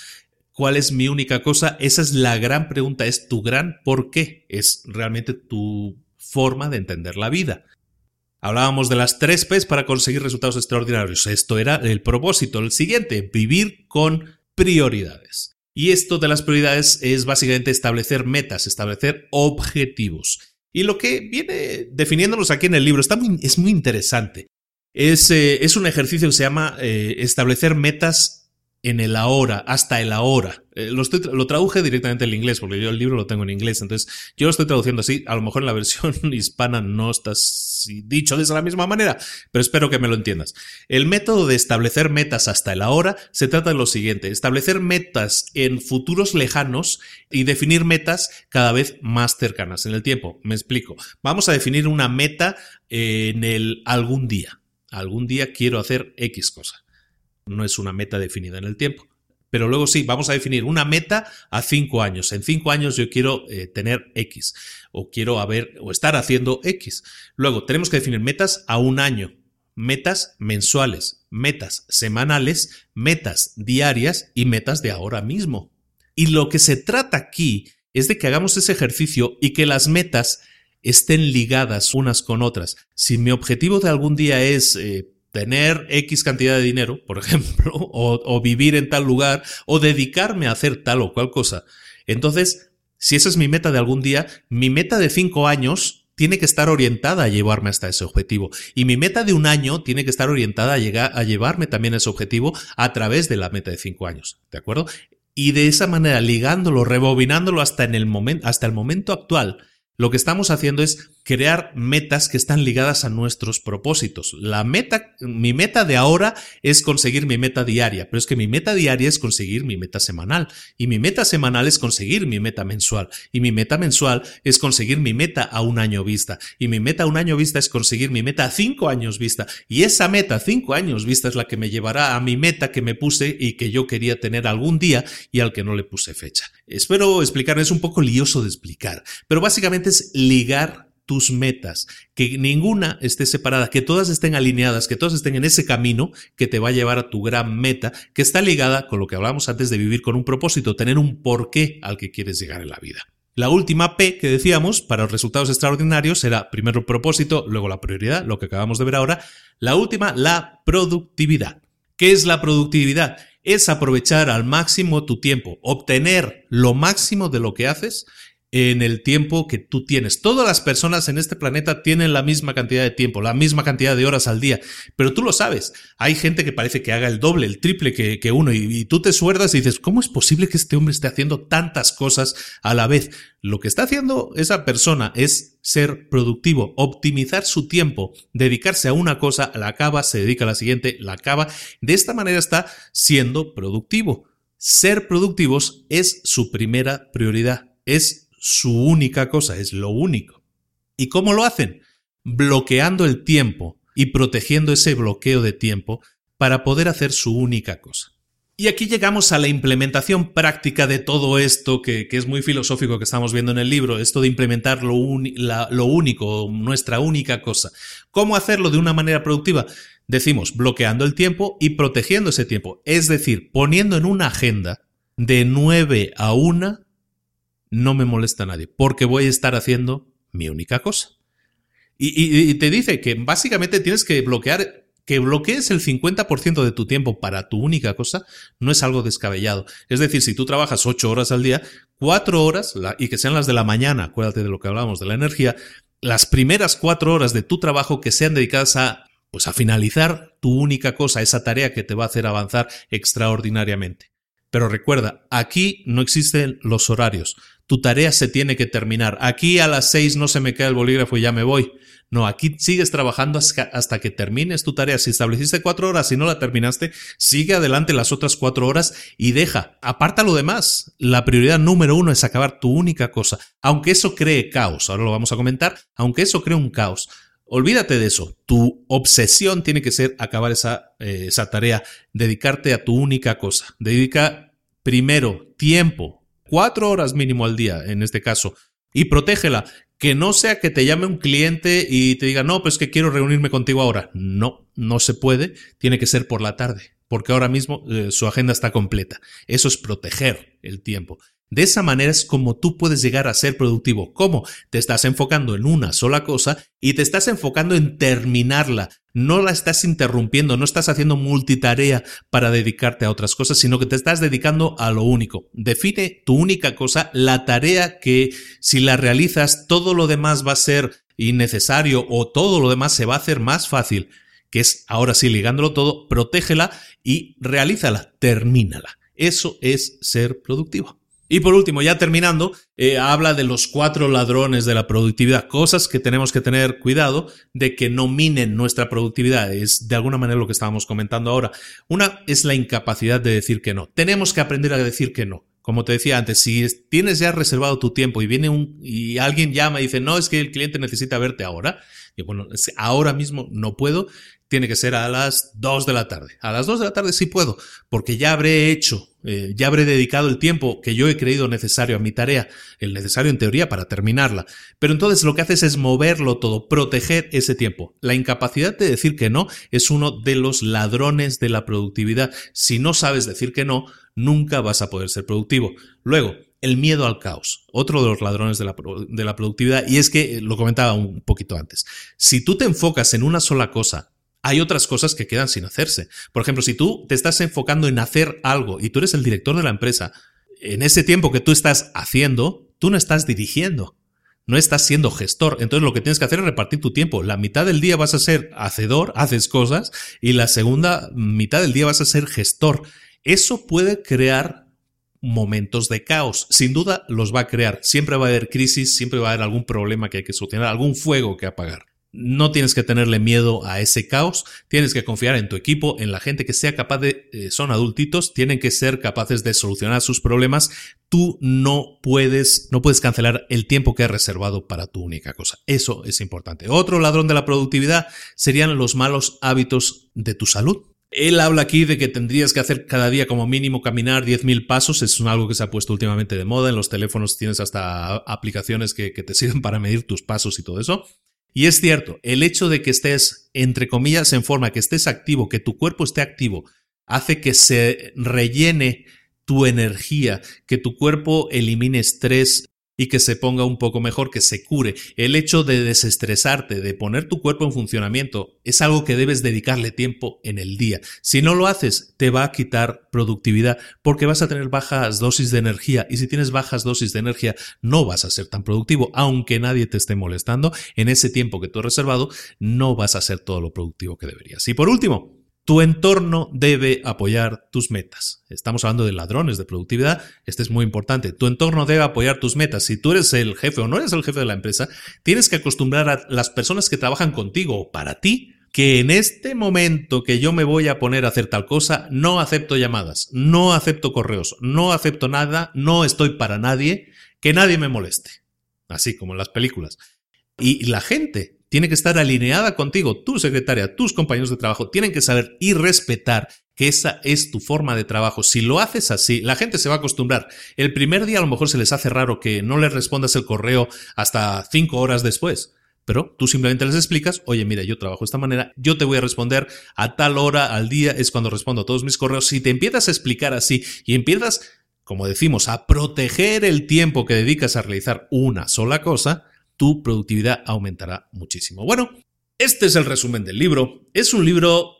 ¿Cuál es mi única cosa? Esa es la gran pregunta, es tu gran por qué, es realmente tu forma de entender la vida. Hablábamos de las tres P's para conseguir resultados extraordinarios. Esto era el propósito. El siguiente, vivir con prioridades. Y esto de las prioridades es básicamente establecer metas, establecer objetivos. Y lo que viene definiéndolos aquí en el libro está es muy interesante. Es, eh, es, un ejercicio que se llama eh, establecer metas en el ahora, hasta el ahora. Eh, lo, lo, traduje directamente al inglés, porque yo el libro lo tengo en inglés, entonces yo lo estoy traduciendo así. A lo mejor en la versión hispana no está dicho de esa misma manera, pero espero que me lo entiendas. El método de establecer metas hasta el ahora se trata de lo siguiente, establecer metas en futuros lejanos y definir metas cada vez más cercanas en el tiempo. Me explico. Vamos a definir una meta en el algún día. Algún día quiero hacer X cosa no es una meta definida en el tiempo. Pero luego sí, vamos a definir una meta a cinco años. En cinco años yo quiero eh, tener X o quiero haber o estar haciendo X. Luego tenemos que definir metas a un año, metas mensuales, metas semanales, metas diarias y metas de ahora mismo. Y lo que se trata aquí es de que hagamos ese ejercicio y que las metas estén ligadas unas con otras. Si mi objetivo de algún día es eh, tener X cantidad de dinero, por ejemplo, o, vivir en tal lugar, o dedicarme a hacer tal o cual cosa. Entonces, si esa es mi meta de algún día, mi meta de cinco años tiene que estar orientada a llevarme hasta ese objetivo. Y mi meta de un año tiene que estar orientada a, llegar, a llevarme también a ese objetivo a través de la meta de cinco años. ¿De acuerdo? Y de esa manera, ligándolo, rebobinándolo hasta, en el, momento, hasta el momento actual, lo que estamos haciendo es crear metas que están ligadas a nuestros propósitos. La meta, mi meta de ahora es conseguir mi meta diaria, pero es que mi meta diaria es conseguir mi meta semanal y mi meta semanal es conseguir mi meta mensual y mi meta mensual es conseguir mi meta a un año vista y mi meta a un año vista es conseguir mi meta a cinco años vista y esa meta a cinco años vista es la que me llevará a mi meta que me puse y que yo quería tener algún día y al que no le puse fecha. Espero explicar, es un poco lioso de explicar, pero básicamente es ligar tus metas, que ninguna esté separada, que todas estén alineadas, que todas estén en ese camino que te va a llevar a tu gran meta, que está ligada con lo que hablábamos antes de vivir con un propósito, tener un porqué al que quieres llegar en la vida. La última P que decíamos para los resultados extraordinarios era primero el propósito, luego la prioridad, lo que acabamos de ver ahora. La última, la productividad. ¿Qué es la productividad? es aprovechar al máximo tu tiempo, obtener lo máximo de lo que haces en el tiempo que tú tienes. Todas las personas en este planeta tienen la misma cantidad de tiempo, la misma cantidad de horas al día, pero tú lo sabes. Hay gente que parece que haga el doble, el triple que, uno, y, tú te suerdas y dices, ¿cómo es posible que este hombre esté haciendo tantas cosas a la vez? Lo que está haciendo esa persona es ser productivo, optimizar su tiempo, dedicarse a una cosa, la acaba, se dedica a la siguiente, la acaba. De esta manera está siendo productivo. Ser productivos es su primera prioridad, es su única cosa, es lo único. ¿Y cómo lo hacen? Bloqueando el tiempo y protegiendo ese bloqueo de tiempo para poder hacer su única cosa. Y aquí llegamos a la implementación práctica de todo esto, que, es muy filosófico que estamos viendo en el libro, esto de implementar lo, lo único, nuestra única cosa. ¿Cómo hacerlo de una manera productiva? Decimos, bloqueando el tiempo y protegiendo ese tiempo, es decir, poniendo en una agenda de 9 a 1 no me molesta a nadie, porque voy a estar haciendo mi única cosa. Y, te dice que básicamente tienes que bloquear, que bloquees el 50% de tu tiempo para tu única cosa, no es algo descabellado. Es decir, si tú trabajas 8 horas al día, 4 horas, y que sean las de la mañana, acuérdate de lo que hablábamos de la energía, las primeras 4 horas de tu trabajo que sean dedicadas a pues a finalizar tu única cosa, esa tarea que te va a hacer avanzar extraordinariamente. Pero recuerda, aquí no existen los horarios. Tu tarea se tiene que terminar. Aquí a las seis no se me queda el bolígrafo y ya me voy. No, aquí sigues trabajando hasta que termines tu tarea. Si estableciste cuatro horas y no la terminaste, sigue adelante las otras cuatro horas y deja, aparta lo demás. La prioridad número uno es acabar tu única cosa. Aunque eso cree caos, ahora lo vamos a comentar, aunque eso cree un caos. Olvídate de eso. Tu obsesión tiene que ser acabar esa, eh, esa tarea, dedicarte a tu única cosa. Dedica primero tiempo, cuatro horas mínimo al día en este caso, y protégela. Que no sea que te llame un cliente y te diga, no, pues que quiero reunirme contigo ahora. No, no se puede. Tiene que ser por la tarde, porque ahora mismo eh, su agenda está completa. Eso es proteger el tiempo. De esa manera es como tú puedes llegar a ser productivo. ¿Cómo? Te estás enfocando en una sola cosa y te estás enfocando en terminarla. No la estás interrumpiendo, no estás haciendo multitarea para dedicarte a otras cosas, sino que te estás dedicando a lo único. Define tu única cosa, la tarea que si la realizas todo lo demás va a ser innecesario o todo lo demás se va a hacer más fácil, que es ahora sí ligándolo todo, protégela y realízala, termínala. Eso es ser productivo. Y por último, ya terminando, eh, habla de los cuatro ladrones de la productividad, cosas que tenemos que tener cuidado de que no minen nuestra productividad. Es de alguna manera lo que estábamos comentando ahora. Una es la incapacidad de decir que no. Tenemos que aprender a decir que no. Como te decía antes, si tienes ya reservado tu tiempo y viene un y alguien llama y dice, no, es que el cliente necesita verte ahora, y bueno, ahora mismo no puedo, tiene que ser a las 2 de la tarde. A las 2 de la tarde sí puedo, porque ya habré hecho, eh, ya habré dedicado el tiempo que yo he creído necesario a mi tarea, el necesario en teoría para terminarla. Pero entonces lo que haces es moverlo todo, proteger ese tiempo. La incapacidad de decir que no es uno de los ladrones de la productividad. Si no sabes decir que no, nunca vas a poder ser productivo. Luego, el miedo al caos, otro de los ladrones de la, de la, productividad, y es que lo comentaba un poquito antes, si tú te enfocas en una sola cosa hay otras cosas que quedan sin hacerse. Por ejemplo, si tú te estás enfocando en hacer algo y tú eres el director de la empresa, en ese tiempo que tú estás haciendo, tú no estás dirigiendo, no estás siendo gestor. Entonces lo que tienes que hacer es repartir tu tiempo. La mitad del día vas a ser hacedor, haces cosas, y la segunda mitad del día vas a ser gestor. Eso puede crear momentos de caos. Sin duda los va a crear. Siempre va a haber crisis, siempre va a haber algún problema que hay que solucionar, algún fuego que apagar. No tienes que tenerle miedo a ese caos, tienes que confiar en tu equipo, en la gente que sea capaz de, eh, son adultitos, tienen que ser capaces de solucionar sus problemas. Tú no puedes, no puedes cancelar el tiempo que has reservado para tu única cosa. Eso es importante. Otro ladrón de la productividad serían los malos hábitos de tu salud. Él habla aquí de que tendrías que hacer cada día como mínimo caminar 10.000 pasos. Es algo que se ha puesto últimamente de moda. En los teléfonos tienes hasta aplicaciones que, que te sirven para medir tus pasos y todo eso. Y es cierto, el hecho de que estés, entre comillas, en forma, que estés activo, que tu cuerpo esté activo, hace que se rellene tu energía, que tu cuerpo elimine estrés y que se ponga un poco mejor, que se cure. El hecho de desestresarte, de poner tu cuerpo en funcionamiento, es algo que debes dedicarle tiempo en el día. Si no lo haces, te va a quitar productividad porque vas a tener bajas dosis de energía y si tienes bajas dosis de energía no vas a ser tan productivo, aunque nadie te esté molestando. En ese tiempo que tú has reservado, no vas a ser todo lo productivo que deberías. Y por último, tu entorno debe apoyar tus metas. Estamos hablando de ladrones de productividad. Este es muy importante. Tu entorno debe apoyar tus metas. Si tú eres el jefe o no eres el jefe de la empresa, tienes que acostumbrar a las personas que trabajan contigo o para ti que en este momento que yo me voy a poner a hacer tal cosa, no acepto llamadas, no acepto correos, no acepto nada, no estoy para nadie, que nadie me moleste. Así como en las películas. Y la gente tiene que estar alineada contigo, tu secretaria, tus compañeros de trabajo, tienen que saber y respetar que esa es tu forma de trabajo. Si lo haces así, la gente se va a acostumbrar. El primer día a lo mejor se les hace raro que no les respondas el correo hasta cinco horas después. Pero tú simplemente les explicas, oye, mira, yo trabajo de esta manera, yo te voy a responder a tal hora al día, es cuando respondo a todos mis correos. Si te empiezas a explicar así y empiezas, como decimos, a proteger el tiempo que dedicas a realizar una sola cosa, tu productividad aumentará muchísimo. Bueno, este es el resumen del libro. Es un libro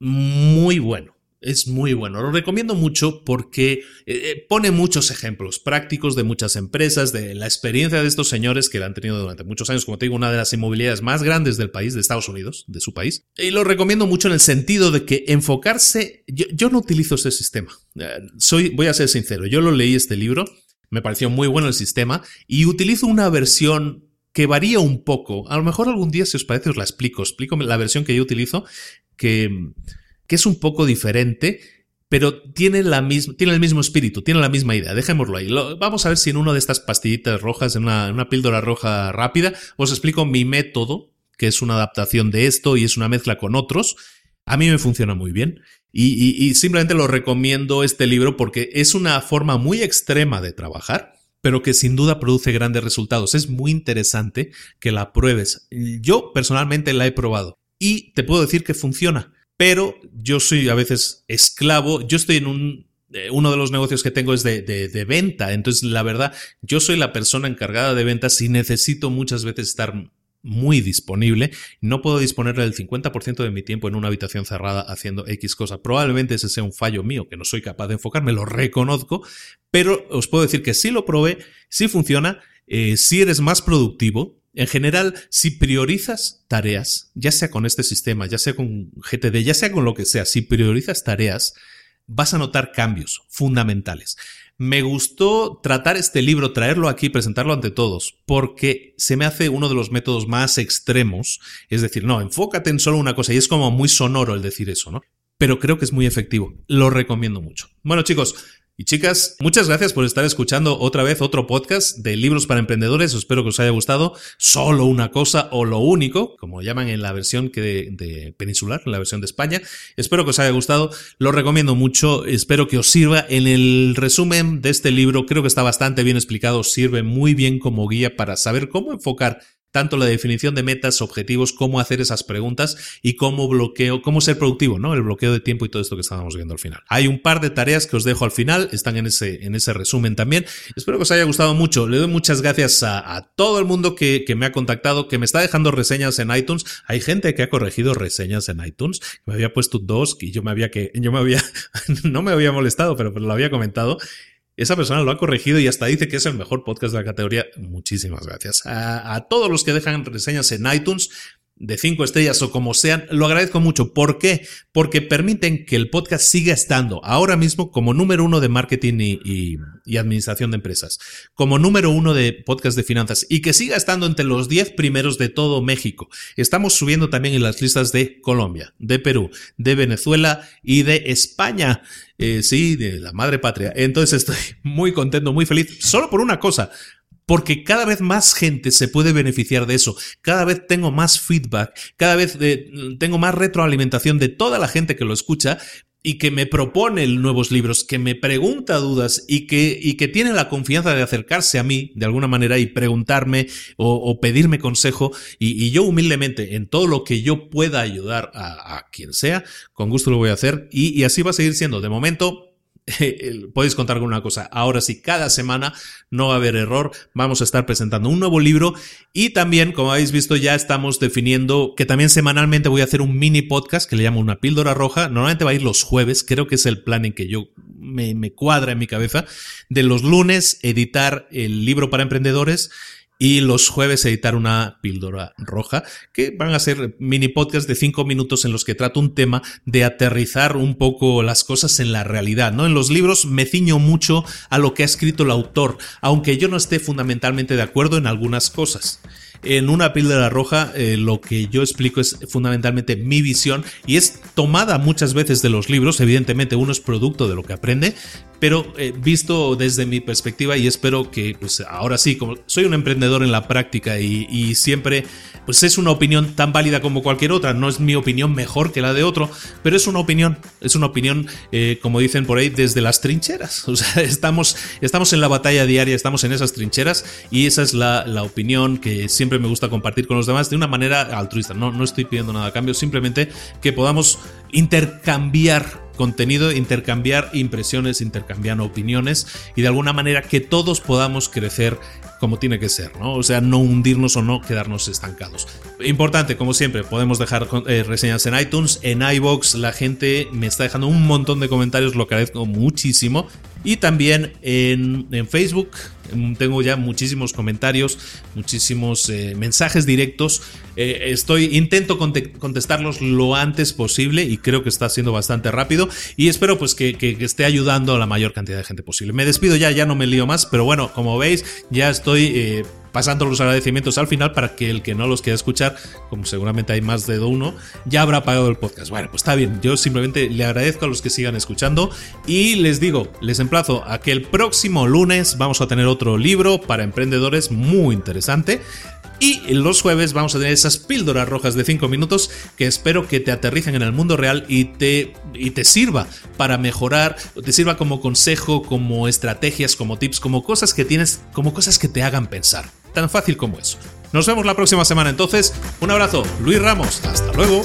muy bueno. Es muy bueno. Lo recomiendo mucho porque eh, eh, pone muchos ejemplos prácticos de muchas empresas, de la experiencia de estos señores que la han tenido durante muchos años, como te digo, una de las inmobiliarias más grandes del país, de Estados Unidos, de su país. Y lo recomiendo mucho en el sentido de que enfocarse, yo, no utilizo ese sistema. Eh, soy, voy a ser sincero, yo lo leí este libro, me pareció muy bueno el sistema y utilizo una versión que varía un poco. A lo mejor algún día, si os parece, os la explico. Explico la versión que yo utilizo, que, que es un poco diferente, pero tiene, la tiene el mismo espíritu, tiene la misma idea. Dejémoslo ahí. vamos a ver si en una de estas pastillitas rojas, en una, una píldora roja rápida, os explico mi método, que es una adaptación de esto y es una mezcla con otros. A mí me funciona muy bien. Y, y, simplemente lo recomiendo este libro porque es una forma muy extrema de trabajar pero que sin duda produce grandes resultados. Es muy interesante que la pruebes. Yo personalmente la he probado y te puedo decir que funciona, pero yo soy a veces esclavo, yo estoy en un eh, uno de los negocios que tengo es de, de, venta. Entonces, la verdad, yo soy la persona encargada de ventas y necesito muchas veces estar muy disponible. No puedo disponer del 50% de mi tiempo en una habitación cerrada haciendo X cosa. Probablemente ese sea un fallo mío, que no soy capaz de enfocarme, lo reconozco, pero os puedo decir que si lo probé, si funciona, eh, si eres más productivo. En general, si priorizas tareas, ya sea con este sistema, ya sea con GTD, ya sea con lo que sea, si priorizas tareas, vas a notar cambios fundamentales. Me gustó tratar este libro, traerlo aquí, presentarlo ante todos, porque se me hace uno de los métodos más extremos. Es decir, no, enfócate en solo una cosa y es como muy sonoro el decir eso, ¿no? Pero creo que es muy efectivo. Lo recomiendo mucho. Bueno, chicos, y chicas, muchas gracias por estar escuchando otra vez otro podcast de libros para emprendedores. Espero que os haya gustado. Solo una cosa o lo único, como llaman en la versión que de, peninsular, en la versión de España. Espero que os haya gustado. Lo recomiendo mucho. Espero que os sirva. En el resumen de este libro creo que está bastante bien explicado. Sirve muy bien como guía para saber cómo enfocar tanto la definición de metas, objetivos, cómo hacer esas preguntas y cómo bloqueo, cómo ser productivo, ¿no? El bloqueo de tiempo y todo esto que estábamos viendo al final. Hay un par de tareas que os dejo al final, están en ese, en ese resumen también. Espero que os haya gustado mucho. Le doy muchas gracias a, todo el mundo que, que, me ha contactado, que me está dejando reseñas en iTunes. Hay gente que ha corregido reseñas en iTunes. Me había puesto dos y yo me había que, yo me había, no me había molestado, pero, lo había comentado. Esa persona lo ha corregido y hasta dice que es el mejor podcast de la categoría. Muchísimas gracias. A, todos los que dejan reseñas en iTunes, de cinco estrellas o como sean, lo agradezco mucho. ¿Por qué? Porque permiten que el podcast siga estando ahora mismo como número uno de marketing y, administración de empresas, como número uno de podcast de finanzas y que siga estando entre los diez primeros de todo México. Estamos subiendo también en las listas de Colombia, de Perú, de Venezuela y de España. Eh, sí, de la madre patria. Entonces estoy muy contento, muy feliz, solo por una cosa, porque cada vez más gente se puede beneficiar de eso, cada vez tengo más feedback, cada vez eh, tengo más retroalimentación de toda la gente que lo escucha y que me propone nuevos libros, que me pregunta dudas y que, tiene la confianza de acercarse a mí de alguna manera y preguntarme o, pedirme consejo y, yo humildemente en todo lo que yo pueda ayudar a, quien sea, con gusto lo voy a hacer y así va a seguir siendo. De momento, podéis contar con una cosa. Ahora sí, cada semana no va a haber error. Vamos a estar presentando un nuevo libro y también, como habéis visto, ya estamos definiendo que también semanalmente voy a hacer un mini podcast que le llamo una píldora roja. Normalmente va a ir los jueves, creo que es el plan en que yo me, me cuadra en mi cabeza. De los lunes, editar el libro para emprendedores y los jueves editar una píldora roja, que van a ser mini podcasts de cinco minutos en los que trato un tema de aterrizar un poco las cosas en la realidad, ¿no? En los libros me ciño mucho a lo que ha escrito el autor, aunque yo no esté fundamentalmente de acuerdo en algunas cosas. En una píldora roja eh, lo que yo explico es fundamentalmente mi visión y es tomada muchas veces de los libros, evidentemente uno es producto de lo que aprende, pero eh, visto desde mi perspectiva y espero que pues ahora sí, como soy un emprendedor en la práctica y, siempre pues es una opinión tan válida como cualquier otra, no es mi opinión mejor que la de otro, pero es una opinión, es una opinión eh, como dicen por ahí desde las trincheras, o sea, estamos, estamos en la batalla diaria, estamos en esas trincheras y esa es la, la opinión que siempre me gusta compartir con los demás de una manera altruista, no, no estoy pidiendo nada a cambio, simplemente que podamos intercambiar contenido, intercambiar impresiones, intercambiar opiniones y de alguna manera que todos podamos crecer como tiene que ser, ¿no? O sea, no hundirnos o no quedarnos estancados. Importante, como siempre, podemos dejar eh, reseñas en iTunes, en iBox, la gente me está dejando un montón de comentarios, lo agradezco muchísimo. Y también en, Facebook tengo ya muchísimos comentarios, muchísimos eh, mensajes directos. Eh, estoy, intento contestarlos lo antes posible y creo que está siendo bastante rápido. Y espero pues que, esté ayudando a la mayor cantidad de gente posible. Me despido ya, ya no me lío más, pero bueno, como veis, ya estoy eh, pasando los agradecimientos al final para que el que no los quiera escuchar, como seguramente hay más de uno, ya habrá pagado el podcast. Bueno, pues está bien, yo simplemente le agradezco a los que sigan escuchando y les digo, les emplazo a que el próximo lunes vamos a tener otro libro para emprendedores muy interesante. Y los jueves vamos a tener esas píldoras rojas de 5 minutos que espero que te aterricen en el mundo real y te, y te sirva para mejorar, te sirva como consejo, como estrategias, como tips, como cosas que tienes, como cosas que te hagan pensar. Tan fácil como eso. Nos vemos la próxima semana entonces. Un abrazo, Luis Ramos. Hasta luego.